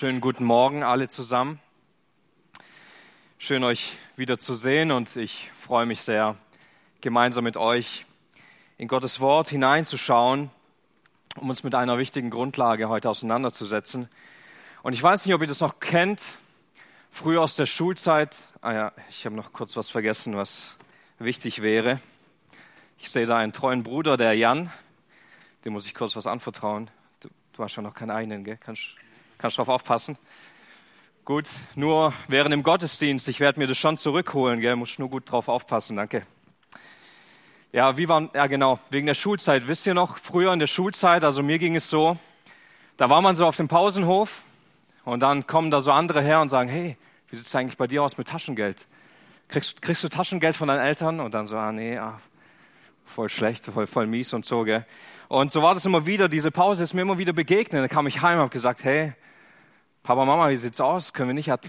Schönen guten Morgen alle zusammen. Schön euch wieder zu sehen und ich freue mich sehr, gemeinsam mit euch in Gottes Wort hineinzuschauen, um uns mit einer wichtigen Grundlage heute auseinanderzusetzen. Und ich weiß nicht, ob ihr das noch kennt, früher aus der Schulzeit. Ah ja, ich habe noch kurz was vergessen, was wichtig wäre. Ich sehe da einen treuen Bruder, der Jan. Dem muss ich kurz was anvertrauen. Du, du hast ja noch keinen eigenen, gell? Kannst Kannst drauf aufpassen? Gut, nur während dem Gottesdienst, ich werde mir das schon zurückholen, gell? muss nur gut drauf aufpassen, danke. Ja, wie waren, ja genau, wegen der Schulzeit. Wisst ihr noch, früher in der Schulzeit, also mir ging es so, da war man so auf dem Pausenhof und dann kommen da so andere her und sagen, hey, wie sieht es eigentlich bei dir aus mit Taschengeld? Kriegst, kriegst du Taschengeld von deinen Eltern? Und dann so, ah nee, ah, voll schlecht, voll, voll mies und so, gell. Und so war das immer wieder, diese Pause ist mir immer wieder begegnet. Dann kam ich heim und habe gesagt, hey, Papa, Mama, wie sieht's aus? Können wir nicht an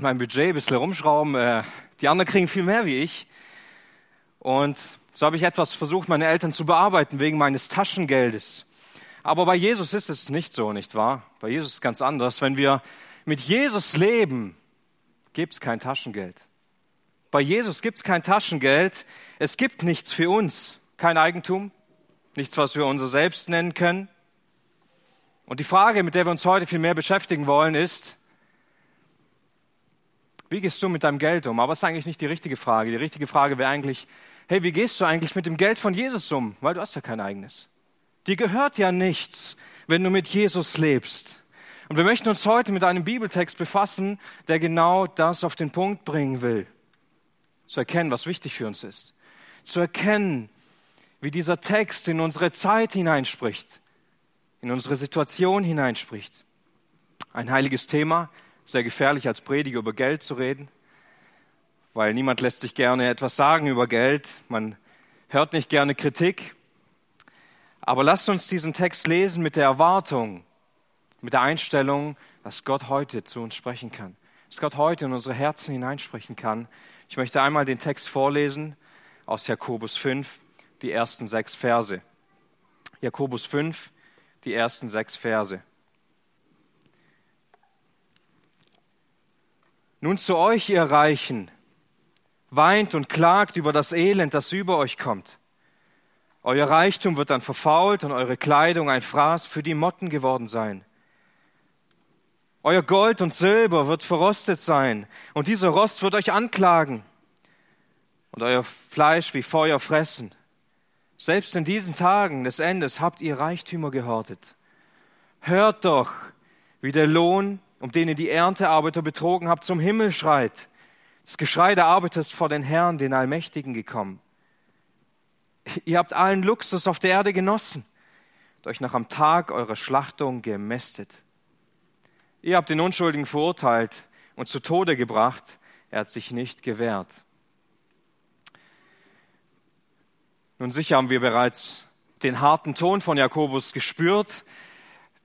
meinem Budget ein bisschen rumschrauben? Äh, die anderen kriegen viel mehr wie ich. Und so habe ich etwas versucht, meine Eltern zu bearbeiten wegen meines Taschengeldes. Aber bei Jesus ist es nicht so, nicht wahr? Bei Jesus ist es ganz anders. Wenn wir mit Jesus leben, gibt es kein Taschengeld. Bei Jesus gibt es kein Taschengeld. Es gibt nichts für uns. Kein Eigentum, nichts, was wir unser Selbst nennen können. Und die Frage, mit der wir uns heute viel mehr beschäftigen wollen, ist, wie gehst du mit deinem Geld um? Aber es ist eigentlich nicht die richtige Frage. Die richtige Frage wäre eigentlich, hey, wie gehst du eigentlich mit dem Geld von Jesus um? Weil du hast ja kein eigenes. Dir gehört ja nichts, wenn du mit Jesus lebst. Und wir möchten uns heute mit einem Bibeltext befassen, der genau das auf den Punkt bringen will. Zu erkennen, was wichtig für uns ist. Zu erkennen, wie dieser Text in unsere Zeit hineinspricht in unsere Situation hineinspricht. Ein heiliges Thema, sehr gefährlich als Prediger über Geld zu reden, weil niemand lässt sich gerne etwas sagen über Geld, man hört nicht gerne Kritik. Aber lasst uns diesen Text lesen mit der Erwartung, mit der Einstellung, dass Gott heute zu uns sprechen kann, dass Gott heute in unsere Herzen hineinsprechen kann. Ich möchte einmal den Text vorlesen aus Jakobus 5, die ersten sechs Verse. Jakobus 5, die ersten sechs Verse. Nun zu euch, ihr Reichen, weint und klagt über das Elend, das über euch kommt. Euer Reichtum wird dann verfault und eure Kleidung ein Fraß für die Motten geworden sein. Euer Gold und Silber wird verrostet sein, und dieser Rost wird euch anklagen und euer Fleisch wie Feuer fressen. Selbst in diesen Tagen des Endes habt ihr Reichtümer gehortet. Hört doch, wie der Lohn, um den ihr die Erntearbeiter betrogen habt, zum Himmel schreit. Das Geschrei der Arbeiter ist vor den Herrn, den Allmächtigen, gekommen. Ihr habt allen Luxus auf der Erde genossen und euch noch am Tag eurer Schlachtung gemästet. Ihr habt den Unschuldigen verurteilt und zu Tode gebracht. Er hat sich nicht gewehrt. Nun sicher haben wir bereits den harten Ton von Jakobus gespürt,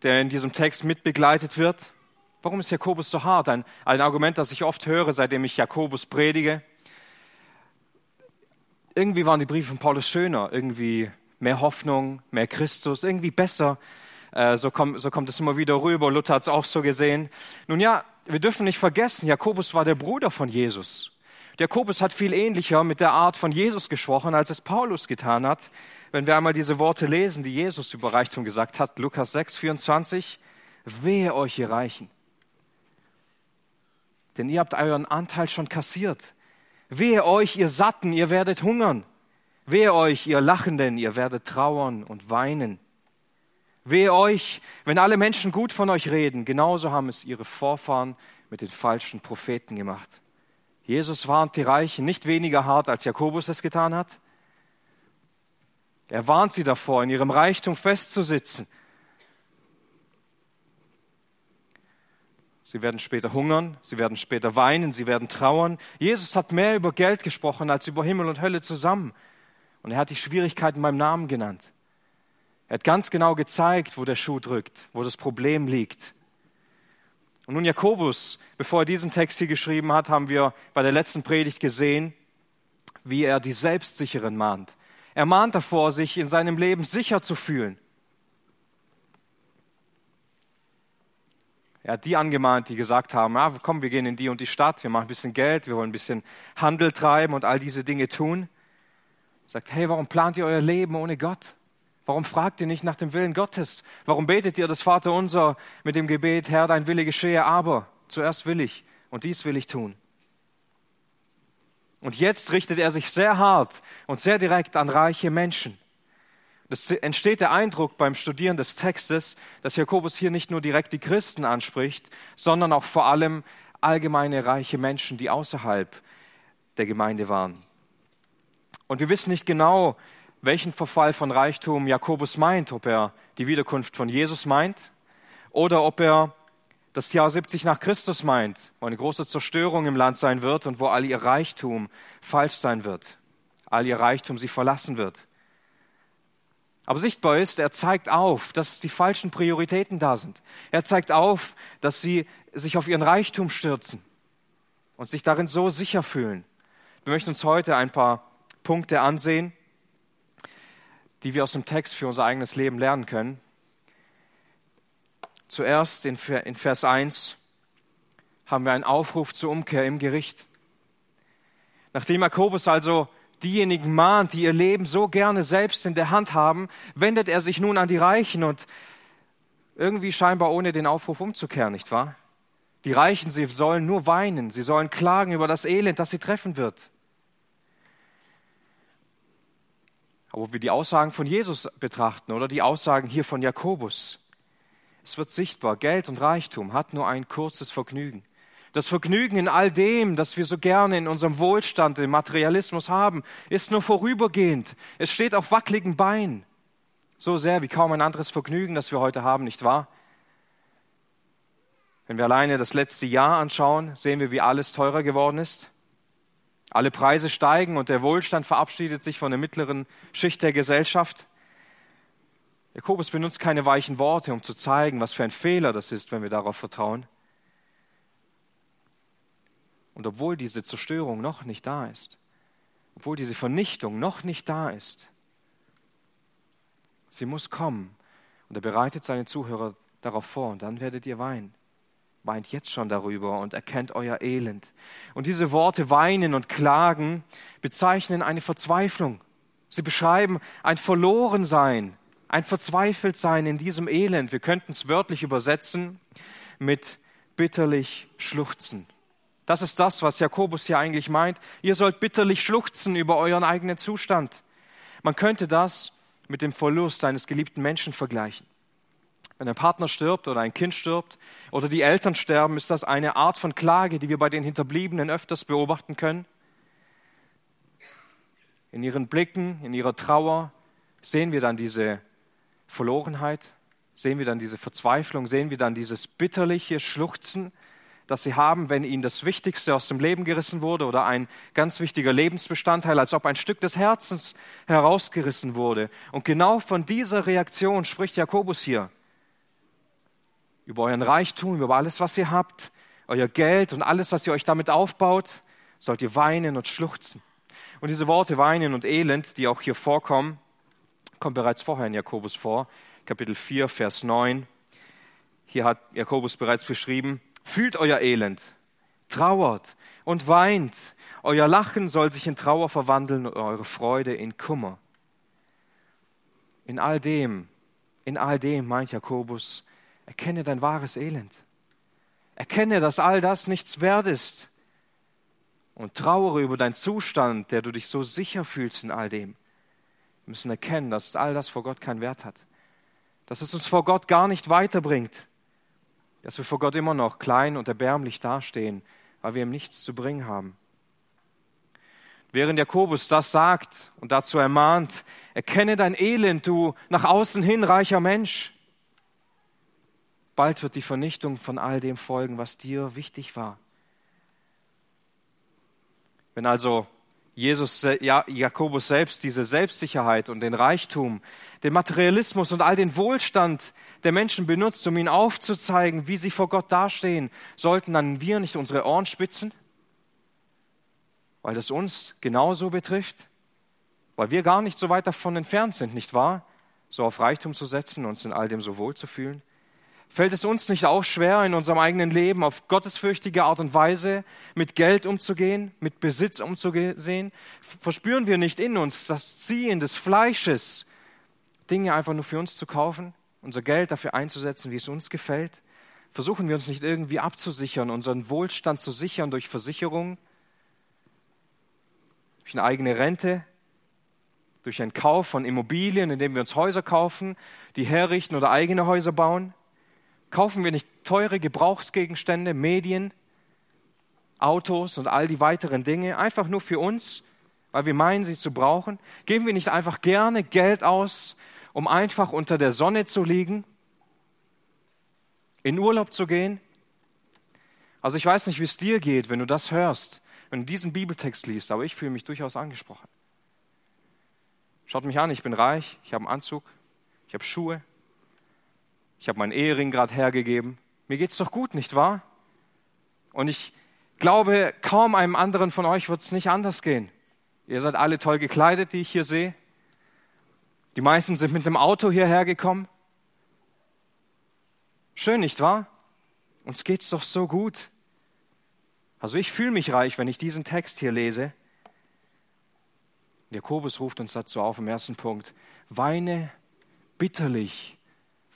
der in diesem Text mitbegleitet wird. Warum ist Jakobus so hart? Ein, ein Argument, das ich oft höre, seitdem ich Jakobus predige. Irgendwie waren die Briefe von Paulus schöner, irgendwie mehr Hoffnung, mehr Christus, irgendwie besser. Äh, so, kommt, so kommt es immer wieder rüber. Luther hat es auch so gesehen. Nun ja, wir dürfen nicht vergessen, Jakobus war der Bruder von Jesus. Jakobus hat viel ähnlicher mit der Art von Jesus gesprochen, als es Paulus getan hat. Wenn wir einmal diese Worte lesen, die Jesus über Reichtum gesagt hat, Lukas 6, 24, wehe euch, ihr Reichen. Denn ihr habt euren Anteil schon kassiert. Wehe euch, ihr Satten, ihr werdet hungern. Wehe euch, ihr Lachenden, ihr werdet trauern und weinen. Wehe euch, wenn alle Menschen gut von euch reden, genauso haben es ihre Vorfahren mit den falschen Propheten gemacht. Jesus warnt die Reichen nicht weniger hart, als Jakobus es getan hat. Er warnt sie davor, in ihrem Reichtum festzusitzen. Sie werden später hungern, sie werden später weinen, sie werden trauern. Jesus hat mehr über Geld gesprochen als über Himmel und Hölle zusammen. Und er hat die Schwierigkeiten beim Namen genannt. Er hat ganz genau gezeigt, wo der Schuh drückt, wo das Problem liegt. Und nun Jakobus, bevor er diesen Text hier geschrieben hat, haben wir bei der letzten Predigt gesehen, wie er die Selbstsicheren mahnt. Er mahnt davor, sich in seinem Leben sicher zu fühlen. Er hat die angemahnt, die gesagt haben, ah, komm, wir gehen in die und die Stadt, wir machen ein bisschen Geld, wir wollen ein bisschen Handel treiben und all diese Dinge tun. Er sagt, hey, warum plant ihr euer Leben ohne Gott? Warum fragt ihr nicht nach dem Willen Gottes? Warum betet ihr das Vaterunser mit dem Gebet, Herr, dein Wille geschehe, aber zuerst will ich und dies will ich tun? Und jetzt richtet er sich sehr hart und sehr direkt an reiche Menschen. Es entsteht der Eindruck beim Studieren des Textes, dass Jakobus hier nicht nur direkt die Christen anspricht, sondern auch vor allem allgemeine reiche Menschen, die außerhalb der Gemeinde waren. Und wir wissen nicht genau, welchen Verfall von Reichtum Jakobus meint, ob er die Wiederkunft von Jesus meint oder ob er das Jahr 70 nach Christus meint, wo eine große Zerstörung im Land sein wird und wo all ihr Reichtum falsch sein wird, all ihr Reichtum sie verlassen wird. Aber sichtbar ist, er zeigt auf, dass die falschen Prioritäten da sind. Er zeigt auf, dass sie sich auf ihren Reichtum stürzen und sich darin so sicher fühlen. Wir möchten uns heute ein paar Punkte ansehen, die wir aus dem Text für unser eigenes Leben lernen können. Zuerst in Vers 1 haben wir einen Aufruf zur Umkehr im Gericht. Nachdem Jakobus also diejenigen mahnt, die ihr Leben so gerne selbst in der Hand haben, wendet er sich nun an die Reichen und irgendwie scheinbar ohne den Aufruf umzukehren, nicht wahr? Die Reichen, sie sollen nur weinen, sie sollen klagen über das Elend, das sie treffen wird. Aber wir die Aussagen von Jesus betrachten oder die Aussagen hier von Jakobus, es wird sichtbar, Geld und Reichtum hat nur ein kurzes Vergnügen. Das Vergnügen in all dem, das wir so gerne in unserem Wohlstand, im Materialismus haben, ist nur vorübergehend. Es steht auf wackeligen Beinen. So sehr wie kaum ein anderes Vergnügen, das wir heute haben, nicht wahr? Wenn wir alleine das letzte Jahr anschauen, sehen wir, wie alles teurer geworden ist. Alle Preise steigen und der Wohlstand verabschiedet sich von der mittleren Schicht der Gesellschaft. Jakobus benutzt keine weichen Worte, um zu zeigen, was für ein Fehler das ist, wenn wir darauf vertrauen. Und obwohl diese Zerstörung noch nicht da ist, obwohl diese Vernichtung noch nicht da ist, sie muss kommen. Und er bereitet seine Zuhörer darauf vor und dann werdet ihr weinen weint jetzt schon darüber und erkennt euer Elend. Und diese Worte weinen und klagen bezeichnen eine Verzweiflung. Sie beschreiben ein Verlorensein, ein Verzweifeltsein in diesem Elend. Wir könnten es wörtlich übersetzen mit bitterlich schluchzen. Das ist das, was Jakobus hier eigentlich meint. Ihr sollt bitterlich schluchzen über euren eigenen Zustand. Man könnte das mit dem Verlust eines geliebten Menschen vergleichen. Wenn ein Partner stirbt oder ein Kind stirbt oder die Eltern sterben, ist das eine Art von Klage, die wir bei den Hinterbliebenen öfters beobachten können. In ihren Blicken, in ihrer Trauer sehen wir dann diese Verlorenheit, sehen wir dann diese Verzweiflung, sehen wir dann dieses bitterliche Schluchzen, das sie haben, wenn ihnen das Wichtigste aus dem Leben gerissen wurde oder ein ganz wichtiger Lebensbestandteil, als ob ein Stück des Herzens herausgerissen wurde. Und genau von dieser Reaktion spricht Jakobus hier über euren Reichtum, über alles, was ihr habt, euer Geld und alles, was ihr euch damit aufbaut, sollt ihr weinen und schluchzen. Und diese Worte weinen und elend, die auch hier vorkommen, kommen bereits vorher in Jakobus vor, Kapitel 4, Vers 9. Hier hat Jakobus bereits beschrieben, fühlt euer Elend, trauert und weint. Euer Lachen soll sich in Trauer verwandeln und eure Freude in Kummer. In all dem, in all dem, meint Jakobus, Erkenne dein wahres Elend. Erkenne, dass all das nichts wert ist. Und trauere über deinen Zustand, der du dich so sicher fühlst in all dem. Wir müssen erkennen, dass all das vor Gott keinen Wert hat. Dass es uns vor Gott gar nicht weiterbringt. Dass wir vor Gott immer noch klein und erbärmlich dastehen, weil wir ihm nichts zu bringen haben. Während Jakobus das sagt und dazu ermahnt, erkenne dein Elend, du nach außen hin reicher Mensch. Bald wird die Vernichtung von all dem folgen, was dir wichtig war. Wenn also Jesus, ja, Jakobus selbst diese Selbstsicherheit und den Reichtum, den Materialismus und all den Wohlstand der Menschen benutzt, um ihnen aufzuzeigen, wie sie vor Gott dastehen, sollten dann wir nicht unsere Ohren spitzen? Weil das uns genauso betrifft? Weil wir gar nicht so weit davon entfernt sind, nicht wahr? So auf Reichtum zu setzen, uns in all dem so wohl zu fühlen? Fällt es uns nicht auch schwer, in unserem eigenen Leben auf gottesfürchtige Art und Weise mit Geld umzugehen, mit Besitz umzugehen? Verspüren wir nicht in uns das Ziehen des Fleisches, Dinge einfach nur für uns zu kaufen, unser Geld dafür einzusetzen, wie es uns gefällt? Versuchen wir uns nicht irgendwie abzusichern, unseren Wohlstand zu sichern durch Versicherungen, durch eine eigene Rente, durch einen Kauf von Immobilien, indem wir uns Häuser kaufen, die herrichten oder eigene Häuser bauen? Kaufen wir nicht teure Gebrauchsgegenstände, Medien, Autos und all die weiteren Dinge einfach nur für uns, weil wir meinen, sie zu brauchen? Geben wir nicht einfach gerne Geld aus, um einfach unter der Sonne zu liegen, in Urlaub zu gehen? Also ich weiß nicht, wie es dir geht, wenn du das hörst, wenn du diesen Bibeltext liest, aber ich fühle mich durchaus angesprochen. Schaut mich an, ich bin reich, ich habe einen Anzug, ich habe Schuhe, ich habe meinen Ehering gerade hergegeben. Mir geht's doch gut, nicht wahr? Und ich glaube, kaum einem anderen von euch wird es nicht anders gehen. Ihr seid alle toll gekleidet, die ich hier sehe. Die meisten sind mit dem Auto hierher gekommen. Schön, nicht wahr? Uns geht's doch so gut. Also ich fühle mich reich, wenn ich diesen Text hier lese. Jakobus ruft uns dazu auf im ersten Punkt. Weine bitterlich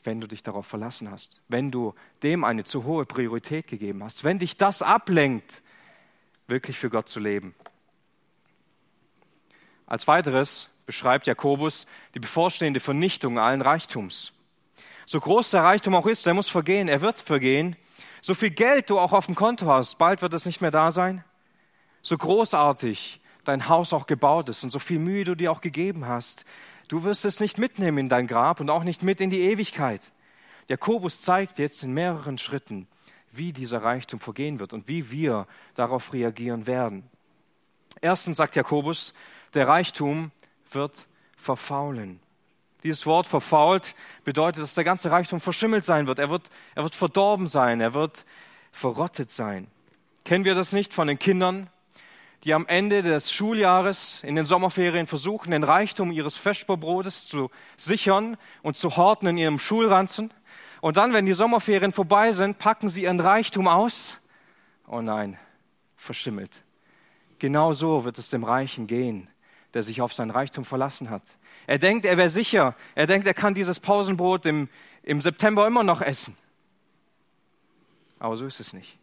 wenn du dich darauf verlassen hast, wenn du dem eine zu hohe Priorität gegeben hast, wenn dich das ablenkt, wirklich für Gott zu leben. Als weiteres beschreibt Jakobus die bevorstehende Vernichtung allen Reichtums. So groß der Reichtum auch ist, er muss vergehen, er wird vergehen. So viel Geld du auch auf dem Konto hast, bald wird es nicht mehr da sein. So großartig dein Haus auch gebaut ist und so viel Mühe du dir auch gegeben hast, Du wirst es nicht mitnehmen in dein Grab und auch nicht mit in die Ewigkeit. Jakobus zeigt jetzt in mehreren Schritten, wie dieser Reichtum vergehen wird und wie wir darauf reagieren werden. Erstens sagt Jakobus, der Reichtum wird verfaulen. Dieses Wort verfault bedeutet, dass der ganze Reichtum verschimmelt sein wird. Er wird, er wird verdorben sein. Er wird verrottet sein. Kennen wir das nicht von den Kindern, die am Ende des Schuljahres in den Sommerferien versuchen, den Reichtum ihres Vesperbrotes zu sichern und zu horten in ihrem Schulranzen. Und dann, wenn die Sommerferien vorbei sind, packen sie ihren Reichtum aus. Oh nein, verschimmelt. Genau so wird es dem Reichen gehen, der sich auf sein Reichtum verlassen hat. Er denkt, er wäre sicher. Er denkt, er kann dieses Pausenbrot im, im September immer noch essen. Aber so ist es nicht.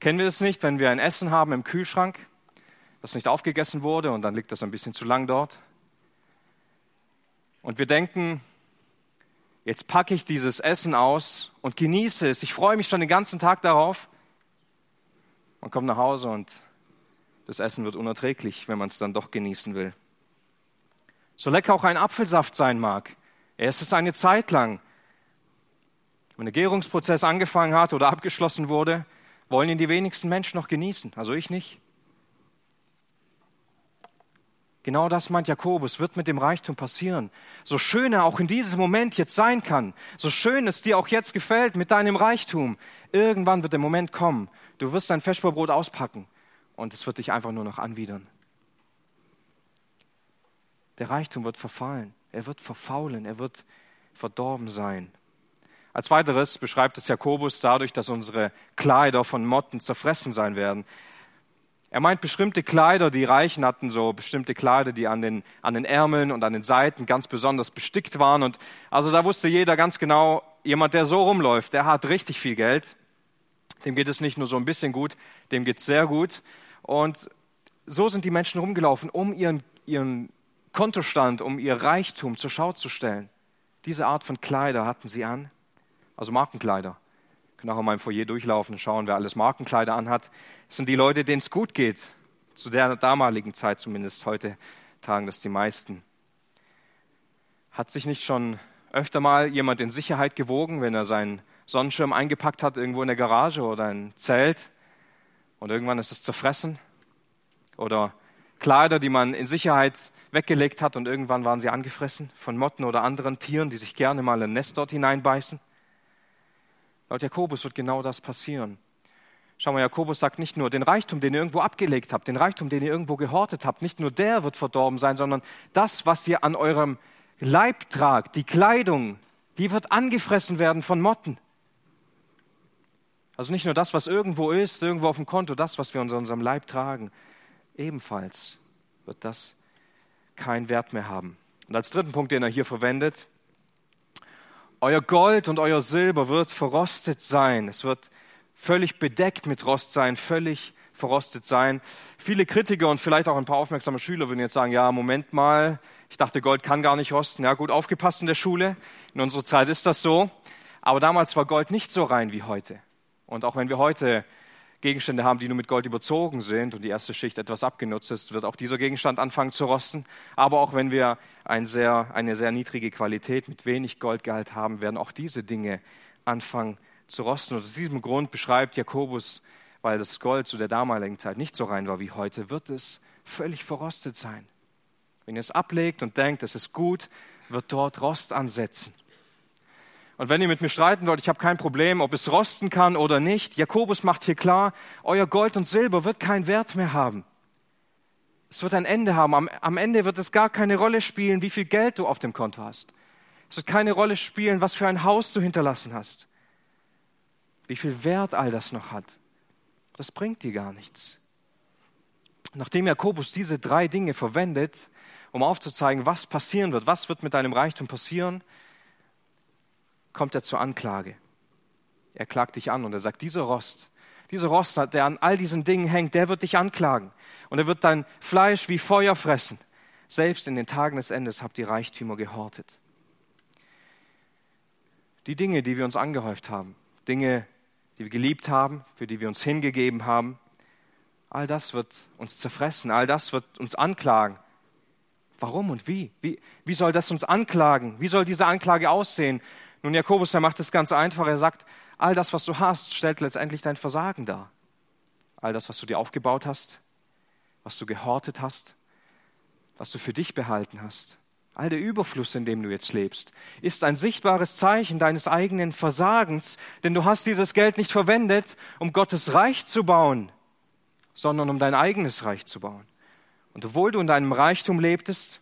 Kennen wir das nicht, wenn wir ein Essen haben im Kühlschrank das nicht aufgegessen wurde und dann liegt das ein bisschen zu lang dort. Und wir denken, jetzt packe ich dieses Essen aus und genieße es. Ich freue mich schon den ganzen Tag darauf. Man kommt nach Hause und das Essen wird unerträglich, wenn man es dann doch genießen will. So lecker auch ein Apfelsaft sein mag. Er ist es eine Zeit lang. Wenn der Gärungsprozess angefangen hat oder abgeschlossen wurde, wollen ihn die wenigsten Menschen noch genießen. Also ich nicht. Genau das meint Jakobus, wird mit dem Reichtum passieren. So schön er auch in diesem Moment jetzt sein kann, so schön es dir auch jetzt gefällt mit deinem Reichtum, irgendwann wird der Moment kommen, du wirst dein Feschbrot auspacken und es wird dich einfach nur noch anwidern. Der Reichtum wird verfallen, er wird verfaulen, er wird verdorben sein. Als weiteres beschreibt es Jakobus dadurch, dass unsere Kleider von Motten zerfressen sein werden. Er meint bestimmte Kleider, die Reichen hatten so bestimmte Kleider, die an den, an den Ärmeln und an den Seiten ganz besonders bestickt waren. Und also da wusste jeder ganz genau, jemand, der so rumläuft, der hat richtig viel Geld. Dem geht es nicht nur so ein bisschen gut, dem geht es sehr gut. Und so sind die Menschen rumgelaufen, um ihren, ihren Kontostand, um ihr Reichtum zur Schau zu stellen. Diese Art von Kleider hatten sie an, also Markenkleider können auch in meinem Foyer durchlaufen und schauen, wer alles Markenkleider anhat. Das sind die Leute, denen es gut geht. Zu der damaligen Zeit zumindest. Heute tragen das die meisten. Hat sich nicht schon öfter mal jemand in Sicherheit gewogen, wenn er seinen Sonnenschirm eingepackt hat, irgendwo in der Garage oder ein Zelt und irgendwann ist es zerfressen? Oder Kleider, die man in Sicherheit weggelegt hat und irgendwann waren sie angefressen von Motten oder anderen Tieren, die sich gerne mal ein Nest dort hineinbeißen? Laut Jakobus wird genau das passieren. Schau mal, Jakobus sagt nicht nur, den Reichtum, den ihr irgendwo abgelegt habt, den Reichtum, den ihr irgendwo gehortet habt, nicht nur der wird verdorben sein, sondern das, was ihr an eurem Leib tragt, die Kleidung, die wird angefressen werden von Motten. Also nicht nur das, was irgendwo ist, irgendwo auf dem Konto, das, was wir in unserem Leib tragen, ebenfalls wird das keinen Wert mehr haben. Und als dritten Punkt, den er hier verwendet, euer Gold und euer Silber wird verrostet sein. Es wird völlig bedeckt mit Rost sein, völlig verrostet sein. Viele Kritiker und vielleicht auch ein paar aufmerksame Schüler würden jetzt sagen, ja, Moment mal, ich dachte, Gold kann gar nicht rosten. Ja, gut aufgepasst in der Schule. In unserer Zeit ist das so. Aber damals war Gold nicht so rein wie heute. Und auch wenn wir heute Gegenstände haben, die nur mit Gold überzogen sind und die erste Schicht etwas abgenutzt ist, wird auch dieser Gegenstand anfangen zu rosten. Aber auch wenn wir ein sehr, eine sehr niedrige Qualität mit wenig Goldgehalt haben, werden auch diese Dinge anfangen zu rosten. Und aus diesem Grund beschreibt Jakobus, weil das Gold zu der damaligen Zeit nicht so rein war wie heute, wird es völlig verrostet sein. Wenn ihr es ablegt und denkt, es ist gut, wird dort Rost ansetzen. Und wenn ihr mit mir streiten wollt, ich habe kein Problem, ob es rosten kann oder nicht. Jakobus macht hier klar, euer Gold und Silber wird keinen Wert mehr haben. Es wird ein Ende haben. Am, am Ende wird es gar keine Rolle spielen, wie viel Geld du auf dem Konto hast. Es wird keine Rolle spielen, was für ein Haus du hinterlassen hast. Wie viel Wert all das noch hat. Das bringt dir gar nichts. Nachdem Jakobus diese drei Dinge verwendet, um aufzuzeigen, was passieren wird, was wird mit deinem Reichtum passieren, kommt er zur Anklage. Er klagt dich an und er sagt, dieser Rost, dieser Rost, der an all diesen Dingen hängt, der wird dich anklagen. Und er wird dein Fleisch wie Feuer fressen. Selbst in den Tagen des Endes habt ihr Reichtümer gehortet. Die Dinge, die wir uns angehäuft haben, Dinge, die wir geliebt haben, für die wir uns hingegeben haben, all das wird uns zerfressen, all das wird uns anklagen. Warum und wie? Wie, wie soll das uns anklagen? Wie soll diese Anklage aussehen? Nun, Jakobus, der macht es ganz einfach. Er sagt, all das, was du hast, stellt letztendlich dein Versagen dar. All das, was du dir aufgebaut hast, was du gehortet hast, was du für dich behalten hast, all der Überfluss, in dem du jetzt lebst, ist ein sichtbares Zeichen deines eigenen Versagens, denn du hast dieses Geld nicht verwendet, um Gottes Reich zu bauen, sondern um dein eigenes Reich zu bauen. Und obwohl du in deinem Reichtum lebtest,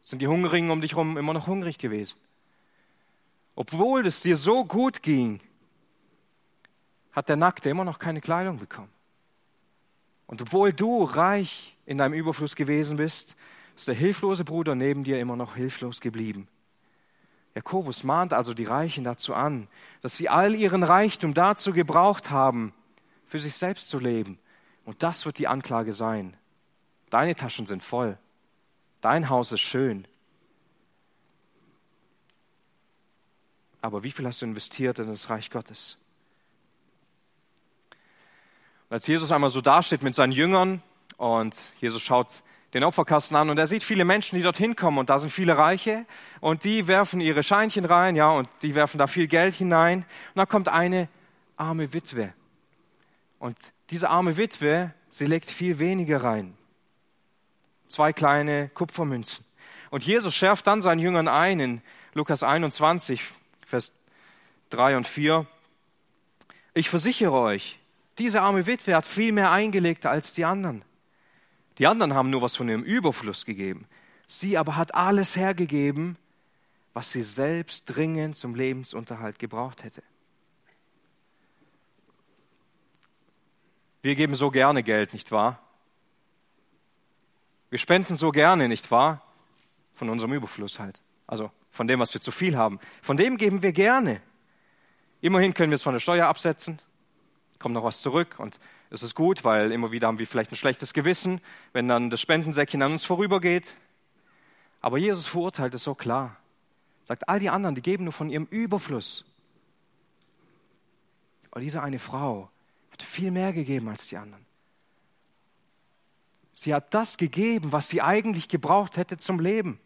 sind die Hungrigen um dich herum immer noch hungrig gewesen. Obwohl es dir so gut ging, hat der Nackte immer noch keine Kleidung bekommen. Und obwohl du reich in deinem Überfluss gewesen bist, ist der hilflose Bruder neben dir immer noch hilflos geblieben. Jakobus mahnt also die Reichen dazu an, dass sie all ihren Reichtum dazu gebraucht haben, für sich selbst zu leben. Und das wird die Anklage sein. Deine Taschen sind voll. Dein Haus ist schön. Aber wie viel hast du investiert in das Reich Gottes? Und als Jesus einmal so dasteht mit seinen Jüngern und Jesus schaut den Opferkasten an und er sieht viele Menschen, die dorthin kommen und da sind viele Reiche und die werfen ihre Scheinchen rein, ja, und die werfen da viel Geld hinein und da kommt eine arme Witwe. Und diese arme Witwe, sie legt viel weniger rein. Zwei kleine Kupfermünzen. Und Jesus schärft dann seinen Jüngern ein in Lukas 21, Vers 3 und 4. Ich versichere euch, diese arme Witwe hat viel mehr eingelegt als die anderen. Die anderen haben nur was von ihrem Überfluss gegeben. Sie aber hat alles hergegeben, was sie selbst dringend zum Lebensunterhalt gebraucht hätte. Wir geben so gerne Geld, nicht wahr? Wir spenden so gerne, nicht wahr? Von unserem Überfluss halt. Also von dem, was wir zu viel haben. Von dem geben wir gerne. Immerhin können wir es von der Steuer absetzen, kommt noch was zurück und es ist gut, weil immer wieder haben wir vielleicht ein schlechtes Gewissen, wenn dann das Spendensäckchen an uns vorübergeht. Aber Jesus verurteilt es so klar. Sagt, all die anderen, die geben nur von ihrem Überfluss. Aber diese eine Frau hat viel mehr gegeben als die anderen. Sie hat das gegeben, was sie eigentlich gebraucht hätte zum Leben.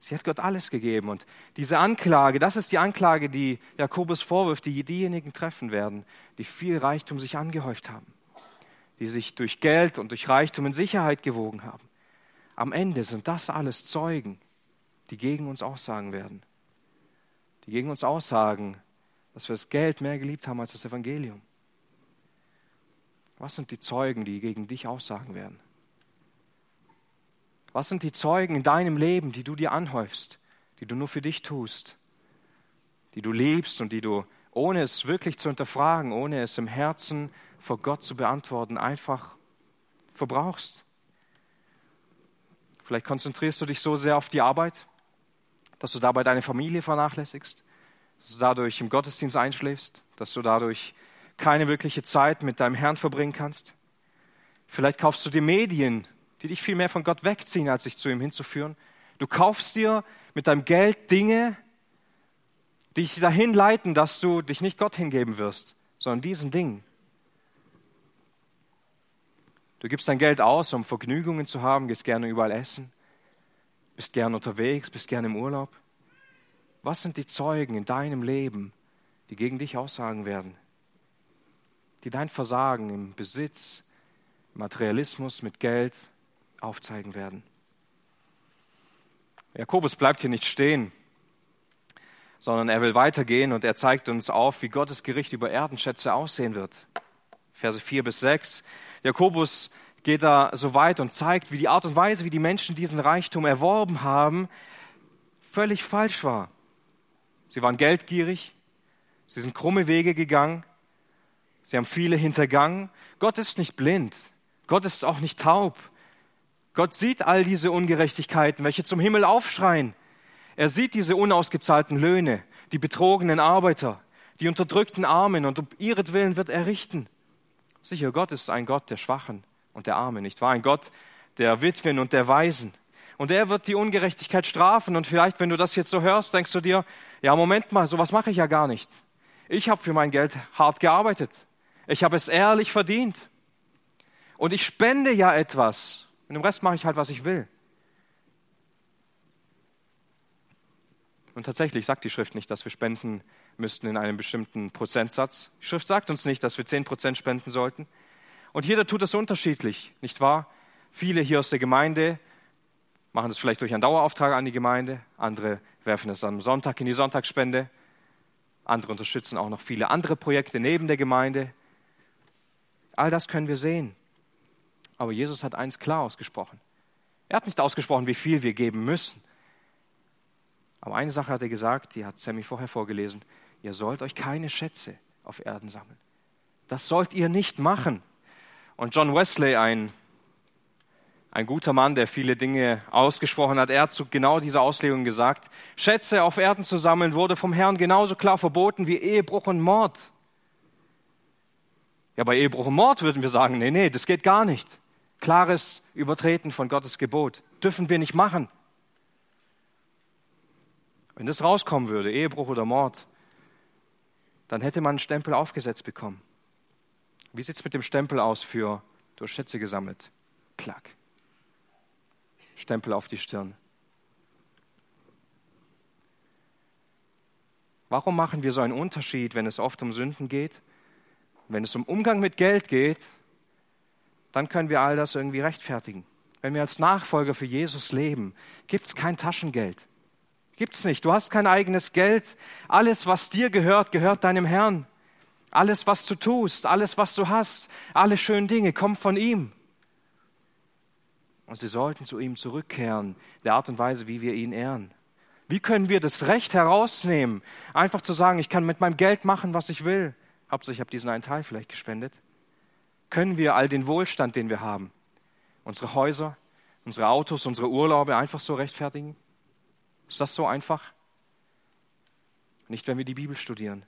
Sie hat Gott alles gegeben. Und diese Anklage, das ist die Anklage, die Jakobus vorwirft, die diejenigen treffen werden, die viel Reichtum sich angehäuft haben, die sich durch Geld und durch Reichtum in Sicherheit gewogen haben. Am Ende sind das alles Zeugen, die gegen uns aussagen werden. Die gegen uns aussagen, dass wir das Geld mehr geliebt haben als das Evangelium. Was sind die Zeugen, die gegen dich aussagen werden? Was sind die Zeugen in deinem Leben, die du dir anhäufst, die du nur für dich tust, die du liebst und die du ohne es wirklich zu hinterfragen, ohne es im Herzen vor Gott zu beantworten, einfach verbrauchst. Vielleicht konzentrierst du dich so sehr auf die Arbeit, dass du dabei deine Familie vernachlässigst, dass du dadurch im Gottesdienst einschläfst, dass du dadurch keine wirkliche Zeit mit deinem Herrn verbringen kannst. Vielleicht kaufst du dir Medien, die dich viel mehr von Gott wegziehen, als sich zu ihm hinzuführen. Du kaufst dir mit deinem Geld Dinge, die dich dahin leiten, dass du dich nicht Gott hingeben wirst, sondern diesen Dingen. Du gibst dein Geld aus, um Vergnügungen zu haben, gehst gerne überall essen, bist gerne unterwegs, bist gerne im Urlaub. Was sind die Zeugen in deinem Leben, die gegen dich aussagen werden? Die dein Versagen im Besitz, Materialismus mit Geld aufzeigen werden. Jakobus bleibt hier nicht stehen, sondern er will weitergehen und er zeigt uns auf, wie Gottes Gericht über Erdenschätze aussehen wird. Verse 4 bis 6. Jakobus geht da so weit und zeigt, wie die Art und Weise, wie die Menschen diesen Reichtum erworben haben, völlig falsch war. Sie waren geldgierig, sie sind krumme Wege gegangen, sie haben viele hintergangen. Gott ist nicht blind, Gott ist auch nicht taub. Gott sieht all diese Ungerechtigkeiten, welche zum Himmel aufschreien. Er sieht diese unausgezahlten Löhne, die betrogenen Arbeiter, die unterdrückten Armen und um ihretwillen wird er richten. Sicher, Gott ist ein Gott der Schwachen und der Armen, nicht wahr? Ein Gott der Witwen und der Waisen. Und er wird die Ungerechtigkeit strafen. Und vielleicht, wenn du das jetzt so hörst, denkst du dir, ja, Moment mal, sowas mache ich ja gar nicht. Ich habe für mein Geld hart gearbeitet. Ich habe es ehrlich verdient. Und ich spende ja etwas. Und im Rest mache ich halt, was ich will. Und tatsächlich sagt die Schrift nicht, dass wir spenden müssten in einem bestimmten Prozentsatz. Die Schrift sagt uns nicht, dass wir 10 Prozent spenden sollten. Und jeder tut es unterschiedlich, nicht wahr? Viele hier aus der Gemeinde machen das vielleicht durch einen Dauerauftrag an die Gemeinde, andere werfen es am Sonntag in die Sonntagsspende, andere unterstützen auch noch viele andere Projekte neben der Gemeinde. All das können wir sehen. Aber Jesus hat eins klar ausgesprochen. Er hat nicht ausgesprochen, wie viel wir geben müssen. Aber eine Sache hat er gesagt, die hat Sammy vorher vorgelesen. Ihr sollt euch keine Schätze auf Erden sammeln. Das sollt ihr nicht machen. Und John Wesley, ein, ein guter Mann, der viele Dinge ausgesprochen hat, er hat zu genau dieser Auslegung gesagt, Schätze auf Erden zu sammeln wurde vom Herrn genauso klar verboten wie Ehebruch und Mord. Ja, bei Ehebruch und Mord würden wir sagen, nee, nee, das geht gar nicht. Klares Übertreten von Gottes Gebot. Dürfen wir nicht machen. Wenn das rauskommen würde, Ehebruch oder Mord, dann hätte man einen Stempel aufgesetzt bekommen. Wie sieht es mit dem Stempel aus für du hast Schätze gesammelt? Klack. Stempel auf die Stirn. Warum machen wir so einen Unterschied, wenn es oft um Sünden geht? Wenn es um Umgang mit Geld geht, dann können wir all das irgendwie rechtfertigen. Wenn wir als Nachfolger für Jesus leben, gibt es kein Taschengeld. Gibt's nicht. Du hast kein eigenes Geld. Alles, was dir gehört, gehört deinem Herrn. Alles, was du tust, alles, was du hast, alle schönen Dinge kommen von ihm. Und sie sollten zu ihm zurückkehren, der Art und Weise, wie wir ihn ehren. Wie können wir das Recht herausnehmen, einfach zu sagen, ich kann mit meinem Geld machen, was ich will? Hauptsache, ich habe diesen einen Teil vielleicht gespendet. Können wir all den Wohlstand, den wir haben, unsere Häuser, unsere Autos, unsere Urlaube einfach so rechtfertigen? Ist das so einfach? Nicht, wenn wir die Bibel studieren.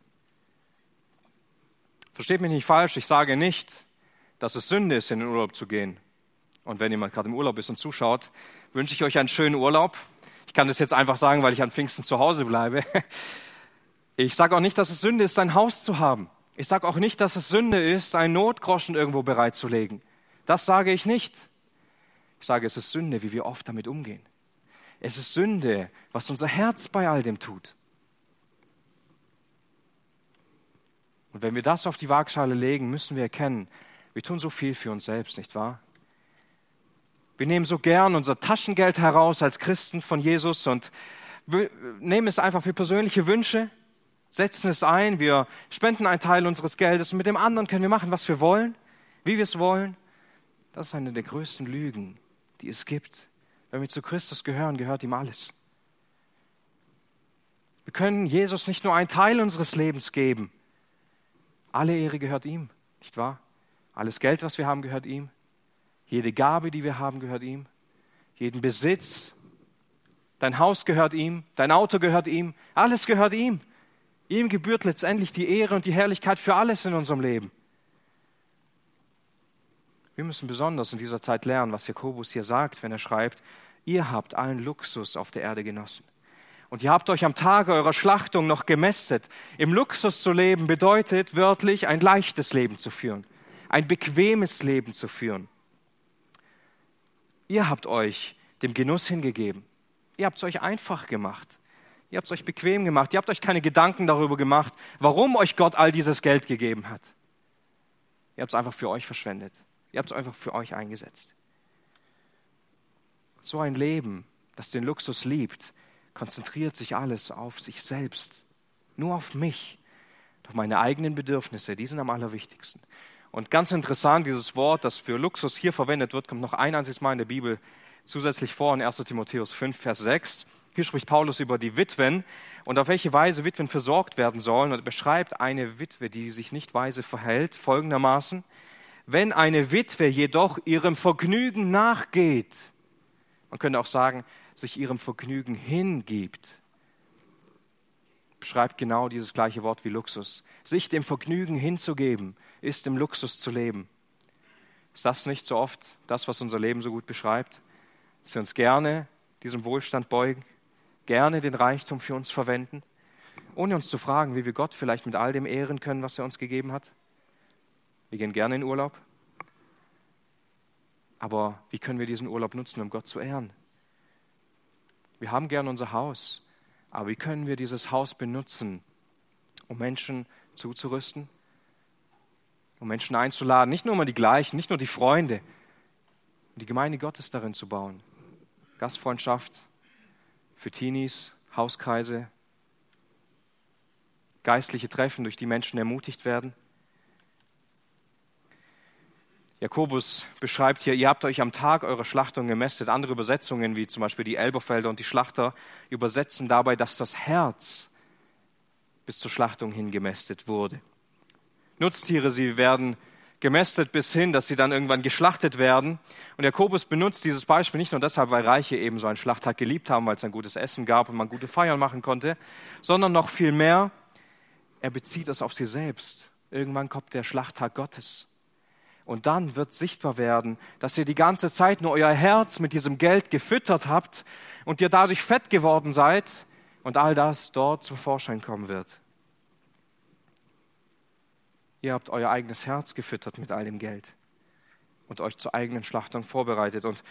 Versteht mich nicht falsch, ich sage nicht, dass es Sünde ist, in den Urlaub zu gehen. Und wenn jemand gerade im Urlaub ist und zuschaut, wünsche ich euch einen schönen Urlaub. Ich kann das jetzt einfach sagen, weil ich an Pfingsten zu Hause bleibe. Ich sage auch nicht, dass es Sünde ist, ein Haus zu haben. Ich sage auch nicht, dass es Sünde ist, einen Notgroschen irgendwo bereitzulegen. Das sage ich nicht. Ich sage, es ist Sünde, wie wir oft damit umgehen. Es ist Sünde, was unser Herz bei all dem tut. Und wenn wir das auf die Waagschale legen, müssen wir erkennen, wir tun so viel für uns selbst, nicht wahr? Wir nehmen so gern unser Taschengeld heraus als Christen von Jesus und nehmen es einfach für persönliche Wünsche, setzen es ein, wir spenden einen Teil unseres Geldes und mit dem anderen können wir machen, was wir wollen, wie wir es wollen. Das ist eine der größten Lügen, die es gibt. Wenn wir zu Christus gehören, gehört ihm alles. Wir können Jesus nicht nur einen Teil unseres Lebens geben. Alle Ehre gehört ihm, nicht wahr? Alles Geld, was wir haben, gehört ihm. Jede Gabe, die wir haben, gehört ihm. Jeden Besitz. Dein Haus gehört ihm. Dein Auto gehört ihm. Alles gehört ihm. Ihm gebührt letztendlich die Ehre und die Herrlichkeit für alles in unserem Leben. Wir müssen besonders in dieser Zeit lernen, was Jakobus hier sagt, wenn er schreibt, ihr habt allen Luxus auf der Erde genossen. Und ihr habt euch am Tage eurer Schlachtung noch gemästet. Im Luxus zu leben bedeutet wörtlich ein leichtes Leben zu führen, ein bequemes Leben zu führen. Ihr habt euch dem Genuss hingegeben. Ihr habt es euch einfach gemacht. Ihr habt es euch bequem gemacht. Ihr habt euch keine Gedanken darüber gemacht, warum euch Gott all dieses Geld gegeben hat. Ihr habt es einfach für euch verschwendet. Ihr habt es einfach für euch eingesetzt. So ein Leben, das den Luxus liebt, konzentriert sich alles auf sich selbst, nur auf mich, auf meine eigenen Bedürfnisse, die sind am allerwichtigsten. Und ganz interessant, dieses Wort, das für Luxus hier verwendet wird, kommt noch ein einziges Mal in der Bibel zusätzlich vor in 1 Timotheus 5, Vers 6. Hier spricht Paulus über die Witwen und auf welche Weise Witwen versorgt werden sollen und beschreibt eine Witwe, die sich nicht weise verhält, folgendermaßen. Wenn eine Witwe jedoch ihrem Vergnügen nachgeht, man könnte auch sagen, sich ihrem Vergnügen hingibt, beschreibt genau dieses gleiche Wort wie Luxus. Sich dem Vergnügen hinzugeben, ist im Luxus zu leben. Ist das nicht so oft das, was unser Leben so gut beschreibt? Dass wir uns gerne diesem Wohlstand beugen, gerne den Reichtum für uns verwenden, ohne uns zu fragen, wie wir Gott vielleicht mit all dem ehren können, was er uns gegeben hat? Wir gehen gerne in Urlaub. Aber wie können wir diesen Urlaub nutzen, um Gott zu ehren? Wir haben gern unser Haus, aber wie können wir dieses Haus benutzen, um Menschen zuzurüsten, um Menschen einzuladen, nicht nur mal die gleichen, nicht nur die Freunde, um die Gemeinde Gottes darin zu bauen. Gastfreundschaft für Teenies, Hauskreise, geistliche Treffen, durch die Menschen ermutigt werden. Jakobus beschreibt hier, ihr habt euch am Tag eurer Schlachtung gemästet. Andere Übersetzungen, wie zum Beispiel die Elberfelder und die Schlachter, übersetzen dabei, dass das Herz bis zur Schlachtung hin gemästet wurde. Nutztiere, sie werden gemästet bis hin, dass sie dann irgendwann geschlachtet werden. Und Jakobus benutzt dieses Beispiel nicht nur deshalb, weil Reiche eben so einen Schlachttag geliebt haben, weil es ein gutes Essen gab und man gute Feiern machen konnte, sondern noch viel mehr, er bezieht es auf sie selbst. Irgendwann kommt der Schlachttag Gottes. Und dann wird sichtbar werden, dass ihr die ganze Zeit nur euer Herz mit diesem Geld gefüttert habt und ihr dadurch fett geworden seid und all das dort zum Vorschein kommen wird. Ihr habt euer eigenes Herz gefüttert mit all dem Geld und euch zur eigenen Schlachtung vorbereitet. Und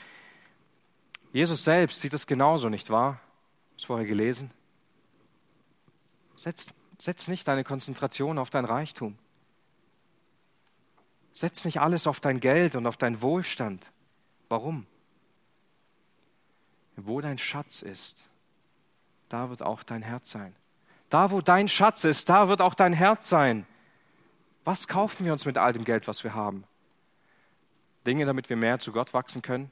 Jesus selbst sieht es genauso, nicht wahr? Das vorher gelesen. Setz, setz nicht deine Konzentration auf dein Reichtum. Setz nicht alles auf dein Geld und auf deinen Wohlstand. Warum? Wo dein Schatz ist, da wird auch dein Herz sein. Da, wo dein Schatz ist, da wird auch dein Herz sein. Was kaufen wir uns mit all dem Geld, was wir haben? Dinge, damit wir mehr zu Gott wachsen können?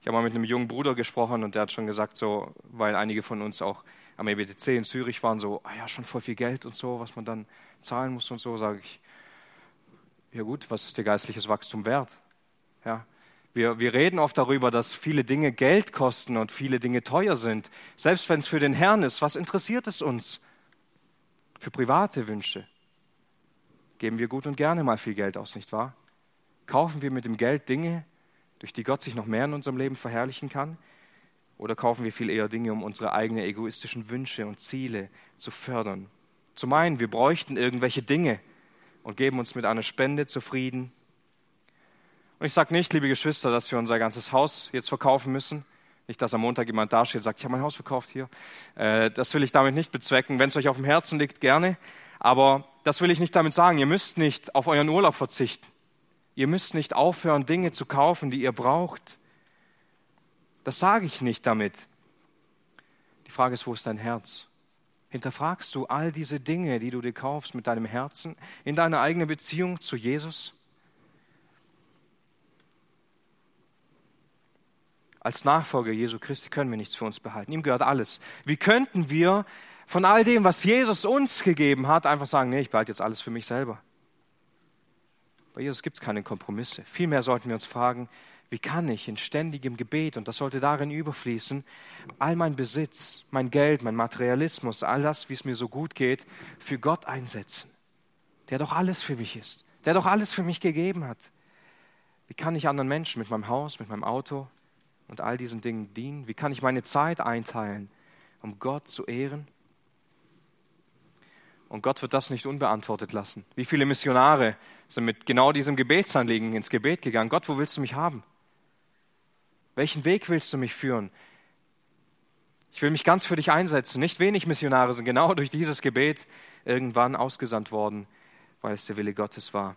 Ich habe mal mit einem jungen Bruder gesprochen und der hat schon gesagt, so, weil einige von uns auch am EBTC in Zürich waren, so, ah ja, schon voll viel Geld und so, was man dann zahlen muss und so, sage ich, ja gut, was ist dir geistliches Wachstum wert? Ja, wir, wir reden oft darüber, dass viele Dinge Geld kosten und viele Dinge teuer sind. Selbst wenn es für den Herrn ist, was interessiert es uns? Für private Wünsche geben wir gut und gerne mal viel Geld aus, nicht wahr? Kaufen wir mit dem Geld Dinge, durch die Gott sich noch mehr in unserem Leben verherrlichen kann? Oder kaufen wir viel eher Dinge, um unsere eigenen egoistischen Wünsche und Ziele zu fördern? Zu meinen, wir bräuchten irgendwelche Dinge und geben uns mit einer Spende zufrieden. Und ich sage nicht, liebe Geschwister, dass wir unser ganzes Haus jetzt verkaufen müssen. Nicht, dass am Montag jemand dasteht und sagt, ich habe mein Haus verkauft hier. Äh, das will ich damit nicht bezwecken. Wenn es euch auf dem Herzen liegt, gerne. Aber das will ich nicht damit sagen. Ihr müsst nicht auf euren Urlaub verzichten. Ihr müsst nicht aufhören, Dinge zu kaufen, die ihr braucht. Das sage ich nicht damit. Die Frage ist, wo ist dein Herz? Hinterfragst du all diese Dinge, die du dir kaufst, mit deinem Herzen in deiner eigenen Beziehung zu Jesus? Als Nachfolger Jesu Christi können wir nichts für uns behalten. Ihm gehört alles. Wie könnten wir von all dem, was Jesus uns gegeben hat, einfach sagen, nee, ich behalte jetzt alles für mich selber. Bei Jesus gibt es keine Kompromisse. Vielmehr sollten wir uns fragen, wie kann ich in ständigem Gebet, und das sollte darin überfließen, all mein Besitz, mein Geld, mein Materialismus, all das, wie es mir so gut geht, für Gott einsetzen, der doch alles für mich ist, der doch alles für mich gegeben hat. Wie kann ich anderen Menschen mit meinem Haus, mit meinem Auto und all diesen Dingen dienen? Wie kann ich meine Zeit einteilen, um Gott zu ehren? Und Gott wird das nicht unbeantwortet lassen. Wie viele Missionare sind mit genau diesem Gebetsanliegen ins Gebet gegangen? Gott, wo willst du mich haben? Welchen Weg willst du mich führen? Ich will mich ganz für dich einsetzen. Nicht wenig Missionare sind genau durch dieses Gebet irgendwann ausgesandt worden, weil es der Wille Gottes war.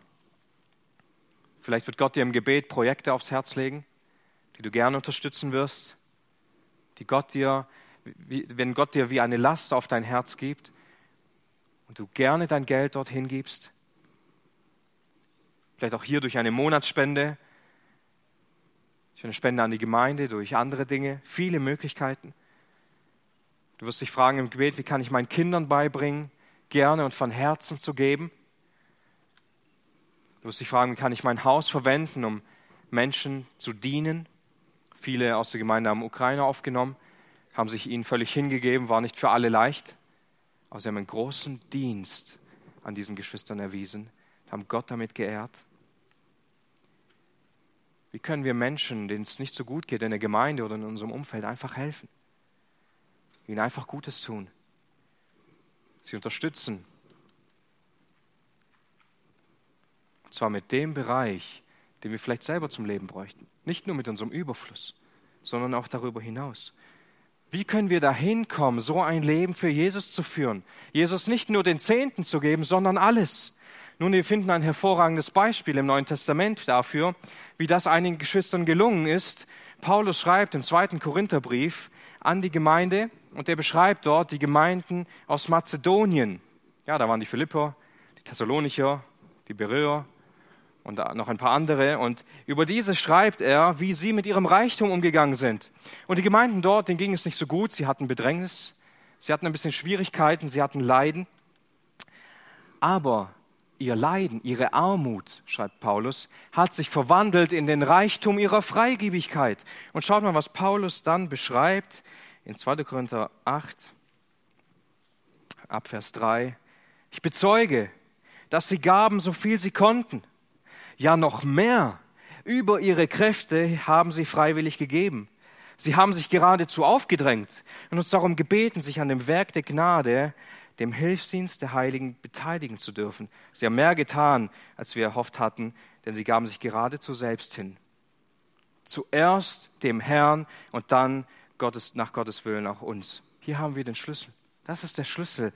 Vielleicht wird Gott dir im Gebet Projekte aufs Herz legen, die du gerne unterstützen wirst, die Gott dir, wenn Gott dir wie eine Last auf dein Herz gibt und du gerne dein Geld dorthin gibst, vielleicht auch hier durch eine Monatsspende, durch eine Spende an die Gemeinde, durch andere Dinge, viele Möglichkeiten. Du wirst dich fragen im Gebet, wie kann ich meinen Kindern beibringen, gerne und von Herzen zu geben? Du wirst dich fragen, wie kann ich mein Haus verwenden, um Menschen zu dienen? Viele aus der Gemeinde haben Ukraine aufgenommen, haben sich ihnen völlig hingegeben, war nicht für alle leicht. Aber sie haben einen großen Dienst an diesen Geschwistern erwiesen, haben Gott damit geehrt. Wie können wir Menschen, denen es nicht so gut geht in der Gemeinde oder in unserem Umfeld, einfach helfen? Ihnen einfach Gutes tun. Sie unterstützen, Und zwar mit dem Bereich, den wir vielleicht selber zum Leben bräuchten. Nicht nur mit unserem Überfluss, sondern auch darüber hinaus. Wie können wir dahin kommen, so ein Leben für Jesus zu führen? Jesus nicht nur den Zehnten zu geben, sondern alles. Nun, wir finden ein hervorragendes Beispiel im Neuen Testament dafür, wie das einigen Geschwistern gelungen ist. Paulus schreibt im zweiten Korintherbrief an die Gemeinde und er beschreibt dort die Gemeinden aus Mazedonien. Ja, da waren die Philipper, die Thessalonicher, die Beröer, und noch ein paar andere. Und über diese schreibt er, wie sie mit ihrem Reichtum umgegangen sind. Und die Gemeinden dort, denen ging es nicht so gut. Sie hatten Bedrängnis, sie hatten ein bisschen Schwierigkeiten, sie hatten Leiden. Aber ihr Leiden, ihre Armut, schreibt Paulus, hat sich verwandelt in den Reichtum ihrer Freigebigkeit. Und schaut mal, was Paulus dann beschreibt in 2. Korinther 8, ab Vers 3. Ich bezeuge, dass sie gaben, so viel sie konnten ja, noch mehr. Über ihre Kräfte haben sie freiwillig gegeben. Sie haben sich geradezu aufgedrängt und uns darum gebeten, sich an dem Werk der Gnade, dem Hilfsdienst der Heiligen beteiligen zu dürfen. Sie haben mehr getan, als wir erhofft hatten, denn sie gaben sich geradezu selbst hin. Zuerst dem Herrn und dann Gottes, nach Gottes Willen auch uns. Hier haben wir den Schlüssel. Das ist der Schlüssel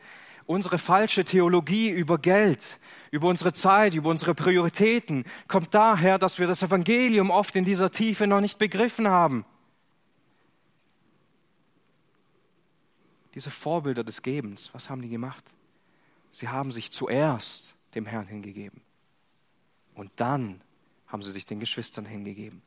Unsere falsche Theologie über Geld, über unsere Zeit, über unsere Prioritäten kommt daher, dass wir das Evangelium oft in dieser Tiefe noch nicht begriffen haben. Diese Vorbilder des Gebens, was haben die gemacht? Sie haben sich zuerst dem Herrn hingegeben und dann haben sie sich den Geschwistern hingegeben.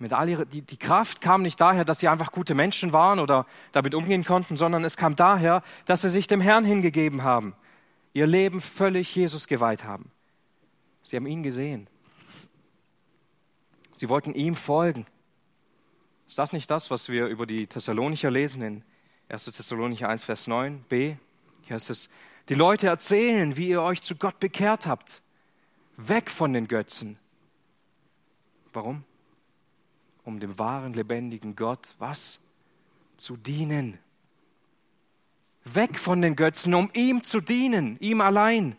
Ihrer, die, die Kraft kam nicht daher, dass sie einfach gute Menschen waren oder damit umgehen konnten, sondern es kam daher, dass sie sich dem Herrn hingegeben haben, ihr Leben völlig Jesus geweiht haben. Sie haben ihn gesehen. Sie wollten ihm folgen. Ist das nicht das, was wir über die Thessalonicher lesen in 1. Thessalonicher 1, Vers 9 b? Hier heißt es, die Leute erzählen, wie ihr euch zu Gott bekehrt habt. Weg von den Götzen. Warum? Um dem wahren, lebendigen Gott was? Zu dienen. Weg von den Götzen, um ihm zu dienen, ihm allein.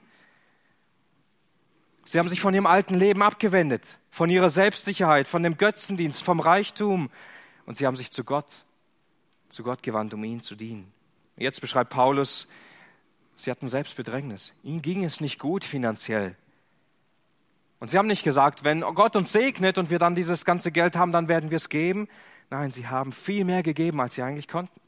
Sie haben sich von ihrem alten Leben abgewendet, von ihrer Selbstsicherheit, von dem Götzendienst, vom Reichtum. Und sie haben sich zu Gott, zu Gott gewandt, um ihn zu dienen. Jetzt beschreibt Paulus, sie hatten Selbstbedrängnis. Ihnen ging es nicht gut finanziell. Und sie haben nicht gesagt, wenn Gott uns segnet und wir dann dieses ganze Geld haben, dann werden wir es geben. Nein, sie haben viel mehr gegeben, als sie eigentlich konnten.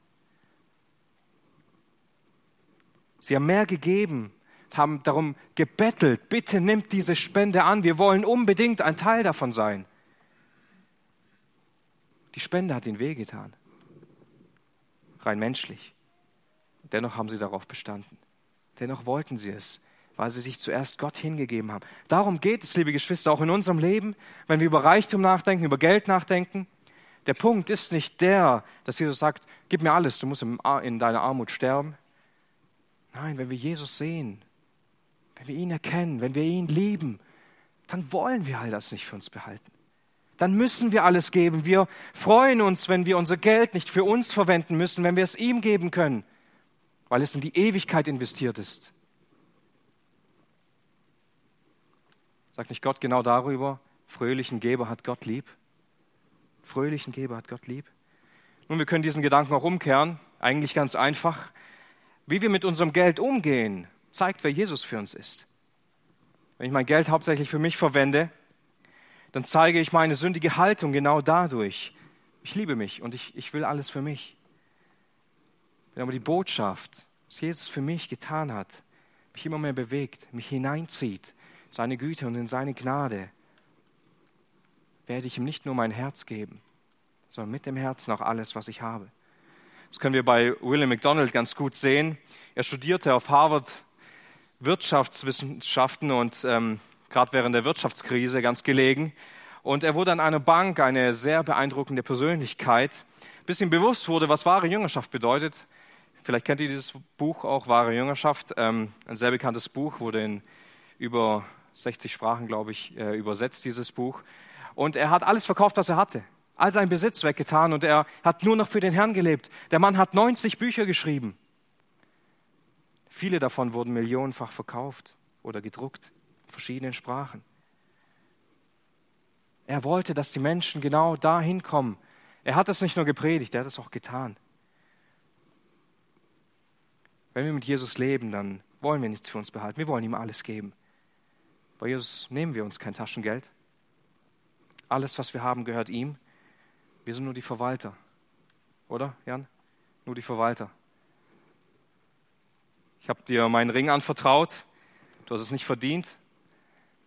Sie haben mehr gegeben, haben darum gebettelt, bitte nimmt diese Spende an, wir wollen unbedingt ein Teil davon sein. Die Spende hat ihnen wehgetan. Rein menschlich. Dennoch haben sie darauf bestanden. Dennoch wollten sie es, weil sie sich zuerst Gott hingegeben haben. Darum geht es, liebe Geschwister, auch in unserem Leben, wenn wir über Reichtum nachdenken, über Geld nachdenken. Der Punkt ist nicht der, dass Jesus sagt, gib mir alles, du musst in deiner Armut sterben. Nein, wenn wir Jesus sehen, wenn wir ihn erkennen, wenn wir ihn lieben, dann wollen wir all das nicht für uns behalten. Dann müssen wir alles geben. Wir freuen uns, wenn wir unser Geld nicht für uns verwenden müssen, wenn wir es ihm geben können, weil es in die Ewigkeit investiert ist. Sagt nicht Gott genau darüber, fröhlichen Geber hat Gott lieb? Fröhlichen Geber hat Gott lieb? Nun, wir können diesen Gedanken auch umkehren, eigentlich ganz einfach. Wie wir mit unserem Geld umgehen, zeigt, wer Jesus für uns ist. Wenn ich mein Geld hauptsächlich für mich verwende, dann zeige ich meine sündige Haltung genau dadurch. Ich liebe mich und ich, ich will alles für mich. Wenn aber die Botschaft, was Jesus für mich getan hat, mich immer mehr bewegt, mich hineinzieht, seine Güte und in seine Gnade, werde ich ihm nicht nur mein Herz geben, sondern mit dem Herzen auch alles, was ich habe. Das können wir bei William MacDonald ganz gut sehen. Er studierte auf Harvard Wirtschaftswissenschaften und ähm, gerade während der Wirtschaftskrise ganz gelegen. Und er wurde an einer Bank eine sehr beeindruckende Persönlichkeit, bis ihm bewusst wurde, was wahre Jüngerschaft bedeutet. Vielleicht kennt ihr dieses Buch auch, Wahre Jüngerschaft. Ähm, ein sehr bekanntes Buch, wurde in über 60 Sprachen, glaube ich, äh, übersetzt, dieses Buch. Und er hat alles verkauft, was er hatte all seinen Besitz weggetan und er hat nur noch für den Herrn gelebt. Der Mann hat 90 Bücher geschrieben. Viele davon wurden millionenfach verkauft oder gedruckt, in verschiedenen Sprachen. Er wollte, dass die Menschen genau dahin kommen. Er hat es nicht nur gepredigt, er hat es auch getan. Wenn wir mit Jesus leben, dann wollen wir nichts für uns behalten. Wir wollen ihm alles geben. Bei Jesus nehmen wir uns kein Taschengeld. Alles, was wir haben, gehört ihm. Wir sind nur die Verwalter. Oder, Jan? Nur die Verwalter. Ich habe dir meinen Ring anvertraut. Du hast es nicht verdient.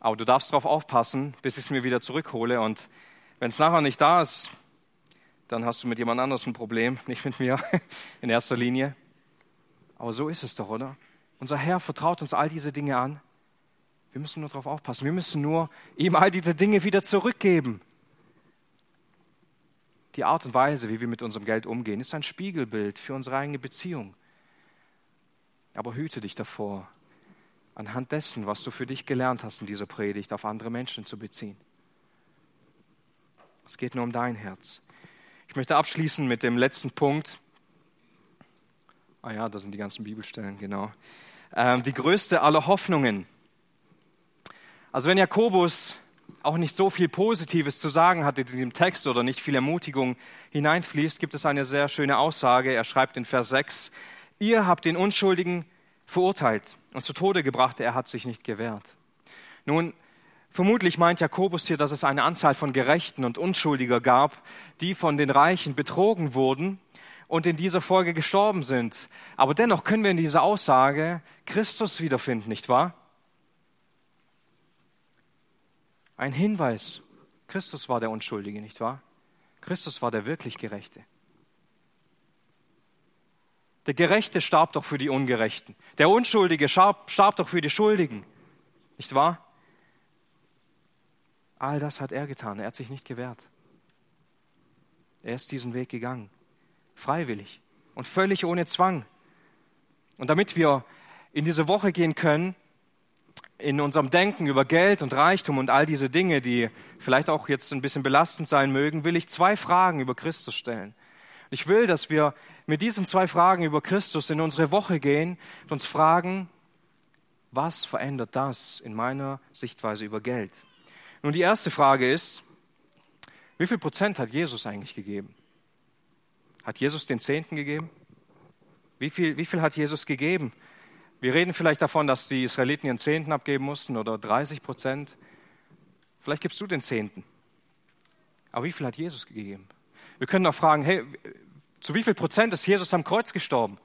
Aber du darfst darauf aufpassen, bis ich es mir wieder zurückhole. Und wenn es nachher nicht da ist, dann hast du mit jemand anderem ein Problem, nicht mit mir in erster Linie. Aber so ist es doch, oder? Unser Herr vertraut uns all diese Dinge an. Wir müssen nur darauf aufpassen. Wir müssen nur ihm all diese Dinge wieder zurückgeben. Die Art und Weise, wie wir mit unserem Geld umgehen, ist ein Spiegelbild für unsere eigene Beziehung. Aber hüte dich davor, anhand dessen, was du für dich gelernt hast in dieser Predigt, auf andere Menschen zu beziehen. Es geht nur um dein Herz. Ich möchte abschließen mit dem letzten Punkt. Ah ja, da sind die ganzen Bibelstellen, genau. Ähm, die größte aller Hoffnungen. Also wenn Jakobus auch nicht so viel Positives zu sagen hat in diesem Text oder nicht viel Ermutigung hineinfließt, gibt es eine sehr schöne Aussage. Er schreibt in Vers 6, ihr habt den Unschuldigen verurteilt und zu Tode gebracht, er hat sich nicht gewehrt. Nun, vermutlich meint Jakobus hier, dass es eine Anzahl von Gerechten und Unschuldiger gab, die von den Reichen betrogen wurden und in dieser Folge gestorben sind. Aber dennoch können wir in dieser Aussage Christus wiederfinden, nicht wahr? Ein Hinweis. Christus war der Unschuldige, nicht wahr? Christus war der wirklich Gerechte. Der Gerechte starb doch für die Ungerechten. Der Unschuldige starb, starb doch für die Schuldigen. Nicht wahr? All das hat er getan. Er hat sich nicht gewehrt. Er ist diesen Weg gegangen. Freiwillig und völlig ohne Zwang. Und damit wir in diese Woche gehen können, in unserem Denken über Geld und Reichtum und all diese Dinge, die vielleicht auch jetzt ein bisschen belastend sein mögen, will ich zwei Fragen über Christus stellen. Ich will, dass wir mit diesen zwei Fragen über Christus in unsere Woche gehen und uns fragen, was verändert das in meiner Sichtweise über Geld? Nun, die erste Frage ist, wie viel Prozent hat Jesus eigentlich gegeben? Hat Jesus den Zehnten gegeben? Wie viel, wie viel hat Jesus gegeben wir reden vielleicht davon, dass die Israeliten ihren Zehnten abgeben mussten oder 30 Prozent. Vielleicht gibst du den Zehnten. Aber wie viel hat Jesus gegeben? Wir können auch fragen, hey, zu wie viel Prozent ist Jesus am Kreuz gestorben?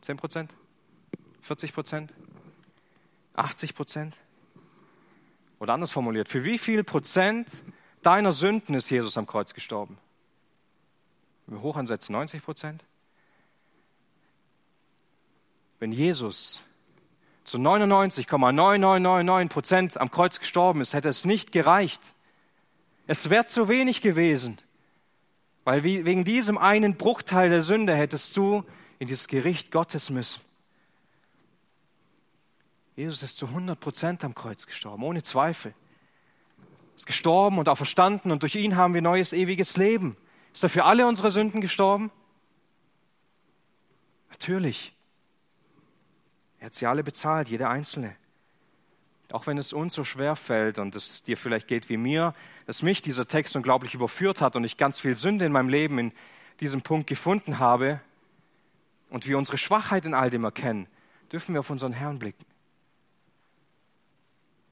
10 Prozent? 40 Prozent? 80 Prozent? Oder anders formuliert, für wie viel Prozent deiner Sünden ist Jesus am Kreuz gestorben? Wenn wir hoch ansetzen, 90 Prozent? Wenn Jesus zu 99,9999 Prozent am Kreuz gestorben ist, hätte es nicht gereicht. Es wäre zu wenig gewesen, weil wegen diesem einen Bruchteil der Sünde hättest du in dieses Gericht Gottes müssen. Jesus ist zu 100 Prozent am Kreuz gestorben, ohne Zweifel. Er ist gestorben und auch verstanden und durch ihn haben wir neues ewiges Leben. Ist er für alle unsere Sünden gestorben? Natürlich. Er hat sie alle bezahlt, jede einzelne. Auch wenn es uns so schwer fällt und es dir vielleicht geht wie mir, dass mich dieser Text unglaublich überführt hat und ich ganz viel Sünde in meinem Leben in diesem Punkt gefunden habe und wir unsere Schwachheit in all dem erkennen, dürfen wir auf unseren Herrn blicken.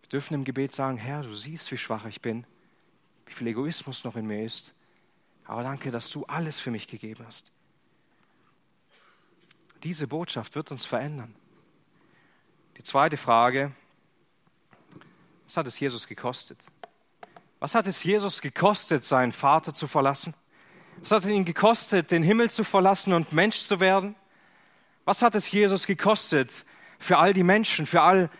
Wir dürfen im Gebet sagen, Herr, du siehst, wie schwach ich bin, wie viel Egoismus noch in mir ist, aber danke, dass du alles für mich gegeben hast. Diese Botschaft wird uns verändern. Die zweite Frage, was hat es Jesus gekostet? Was hat es Jesus gekostet, seinen Vater zu verlassen? Was hat es ihn gekostet, den Himmel zu verlassen und Mensch zu werden? Was hat es Jesus gekostet, für all die Menschen, für all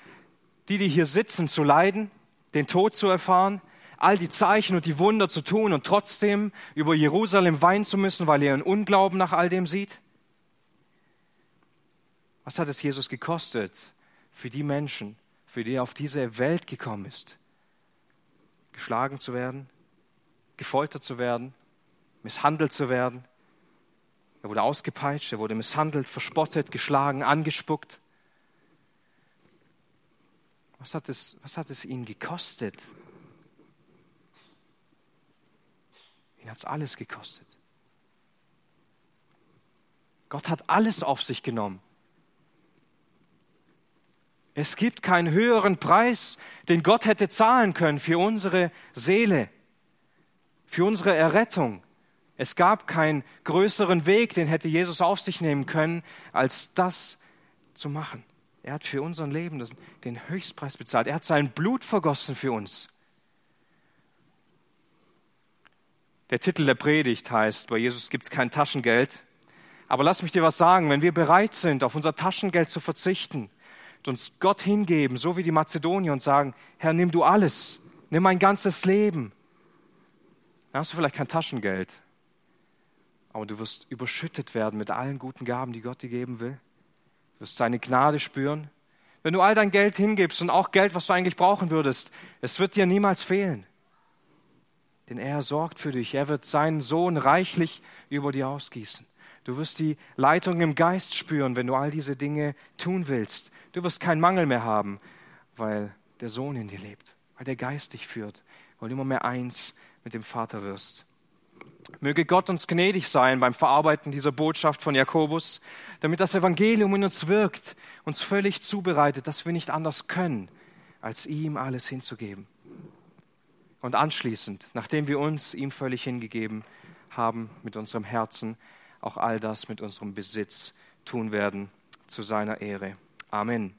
die, die hier sitzen, zu leiden, den Tod zu erfahren, all die Zeichen und die Wunder zu tun und trotzdem über Jerusalem weinen zu müssen, weil er einen Unglauben nach all dem sieht? Was hat es Jesus gekostet, für die Menschen, für die er auf diese Welt gekommen ist. Geschlagen zu werden, gefoltert zu werden, misshandelt zu werden. Er wurde ausgepeitscht, er wurde misshandelt, verspottet, geschlagen, angespuckt. Was hat es, was hat es ihn gekostet? Ihn hat es alles gekostet. Gott hat alles auf sich genommen. Es gibt keinen höheren Preis, den Gott hätte zahlen können für unsere Seele, für unsere Errettung. Es gab keinen größeren Weg, den hätte Jesus auf sich nehmen können, als das zu machen. Er hat für unser Leben den Höchstpreis bezahlt. Er hat sein Blut vergossen für uns. Der Titel der Predigt heißt, bei Jesus gibt es kein Taschengeld. Aber lass mich dir was sagen, wenn wir bereit sind, auf unser Taschengeld zu verzichten, uns Gott hingeben, so wie die Mazedonier und sagen, Herr, nimm du alles, nimm mein ganzes Leben. Dann hast du vielleicht kein Taschengeld, aber du wirst überschüttet werden mit allen guten Gaben, die Gott dir geben will. Du wirst seine Gnade spüren. Wenn du all dein Geld hingibst und auch Geld, was du eigentlich brauchen würdest, es wird dir niemals fehlen. Denn er sorgt für dich. Er wird seinen Sohn reichlich über dir ausgießen. Du wirst die Leitung im Geist spüren, wenn du all diese Dinge tun willst. Du wirst keinen Mangel mehr haben, weil der Sohn in dir lebt, weil der Geist dich führt, weil du immer mehr eins mit dem Vater wirst. Möge Gott uns gnädig sein beim Verarbeiten dieser Botschaft von Jakobus, damit das Evangelium in uns wirkt, uns völlig zubereitet, dass wir nicht anders können, als ihm alles hinzugeben. Und anschließend, nachdem wir uns ihm völlig hingegeben haben mit unserem Herzen, auch all das mit unserem Besitz tun werden zu seiner Ehre. Amen.